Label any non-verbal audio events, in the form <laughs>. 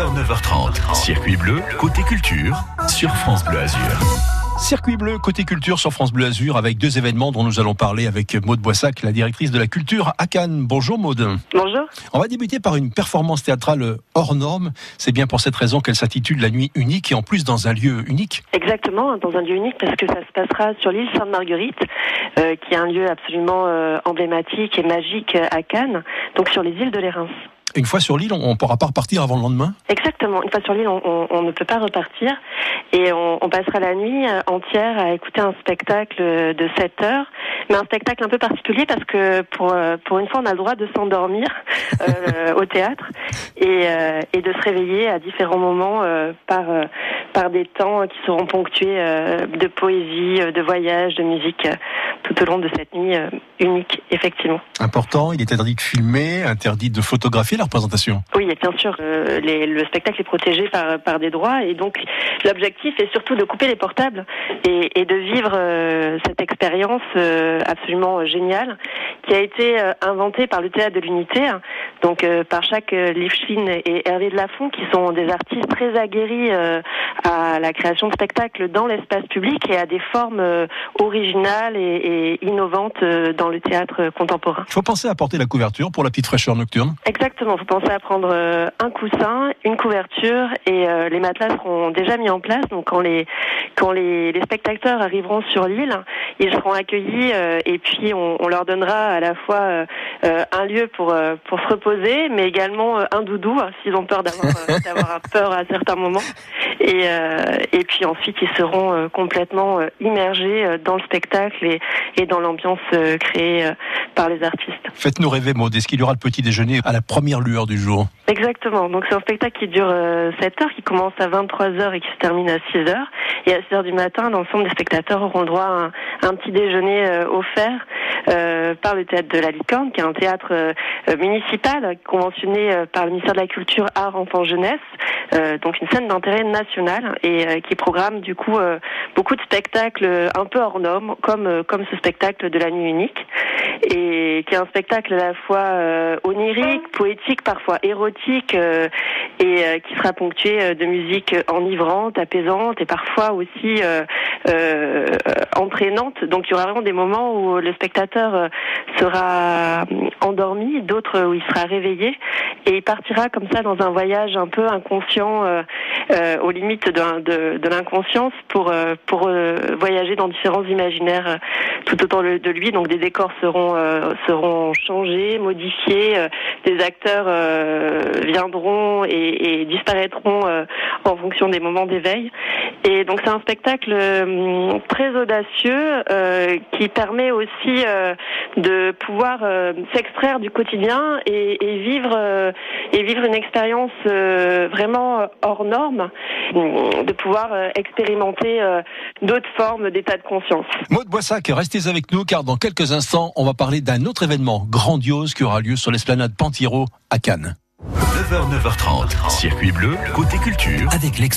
9h, 9h30. Circuit bleu, côté culture, sur France Bleu Azur. Circuit bleu, côté culture sur France Bleu Azur, avec deux événements dont nous allons parler avec Maude Boissac, la directrice de la culture à Cannes. Bonjour Maude. Bonjour. On va débuter par une performance théâtrale hors norme. C'est bien pour cette raison qu'elle s'intitule La Nuit Unique et en plus dans un lieu unique. Exactement, dans un lieu unique parce que ça se passera sur l'île Sainte-Marguerite, euh, qui est un lieu absolument euh, emblématique et magique à Cannes, donc sur les îles de l'Érins. Une fois sur l'île, on ne pourra pas repartir avant le lendemain? Exactement. Une fois sur l'île, on, on, on, ne peut pas repartir. Et on, on, passera la nuit euh, entière à écouter un spectacle de 7 heures. Mais un spectacle un peu particulier parce que pour, euh, pour une fois, on a le droit de s'endormir <laughs> euh, au théâtre et, euh, et, de se réveiller à différents moments euh, par, par des temps qui seront ponctués de poésie, de voyage, de musique tout au long de cette nuit unique, effectivement. Important, il est interdit de filmer, interdit de photographier la représentation. Oui, bien sûr, euh, les, le spectacle est protégé par, par des droits et donc l'objectif est surtout de couper les portables et, et de vivre euh, cette expérience euh, absolument géniale qui a été inventée par le Théâtre de l'Unité, hein, donc par chaque Livchine et Hervé de Lafont qui sont des artistes très aguerris à la création de spectacles dans l'espace public et à des formes originales et, et innovantes dans le théâtre contemporain. Il faut penser à porter la couverture pour la petite fraîcheur nocturne. Exactement, vous pensez à prendre euh, un coussin, une couverture et euh, les matelas seront déjà mis en place. Donc quand les quand les, les spectateurs arriveront sur l'île, ils seront accueillis euh, et puis on, on, leur donnera à la fois un lieu pour pour se reposer, mais également un doudou hein, s'ils ont peur d'avoir d'avoir peur à certains moments. Et et puis ensuite ils seront complètement immergés dans le spectacle et, et dans l'ambiance créée par les artistes. Faites-nous rêver, Maud. Est-ce qu'il y aura le petit déjeuner à la première lueur du jour? Exactement. Donc c'est un spectacle qui dure euh, 7 heures, qui commence à 23 heures et qui se termine à 6 heures. Et à 6 heures du matin, l'ensemble des spectateurs auront le droit à un, un petit déjeuner euh, offert euh, par le théâtre de la Licorne, qui est un théâtre euh, municipal conventionné euh, par le ministère de la Culture, Art, Enfants, Jeunesse. donc une scène d'intérêt national et qui programme du coup beaucoup de spectacles un peu hors normes, comme comme ce spectacle de la nuit unique et qui est un spectacle à la fois onirique, poétique, parfois érotique et qui sera ponctué de musique enivrante, apaisante et parfois aussi entraînante. Donc il y aura vraiment des moments où le spectateur sera endormi, d'autres où il sera réveillé. Et il partira comme ça dans un voyage un peu inconscient, euh, euh, aux limites de, de, de l'inconscience pour pour voyager dans différents imaginaires tout autour de lui. Donc des décors seront seront changés, modifiés, des acteurs viendront et, et disparaîtront en fonction des moments d'éveil. Et donc c'est un spectacle très audacieux euh, qui permet aussi euh, de pouvoir euh, s'extraire du quotidien et, et vivre et vivre une expérience vraiment hors norme, de pouvoir expérimenter d'autres formes d'état de conscience. Maud Boissac, restez avec nous car dans quelques instants, on va parler d'un autre événement grandiose qui aura lieu sur l'esplanade Pantiro à Cannes. 9h, 9h30, circuit bleu, côté culture, avec l'ex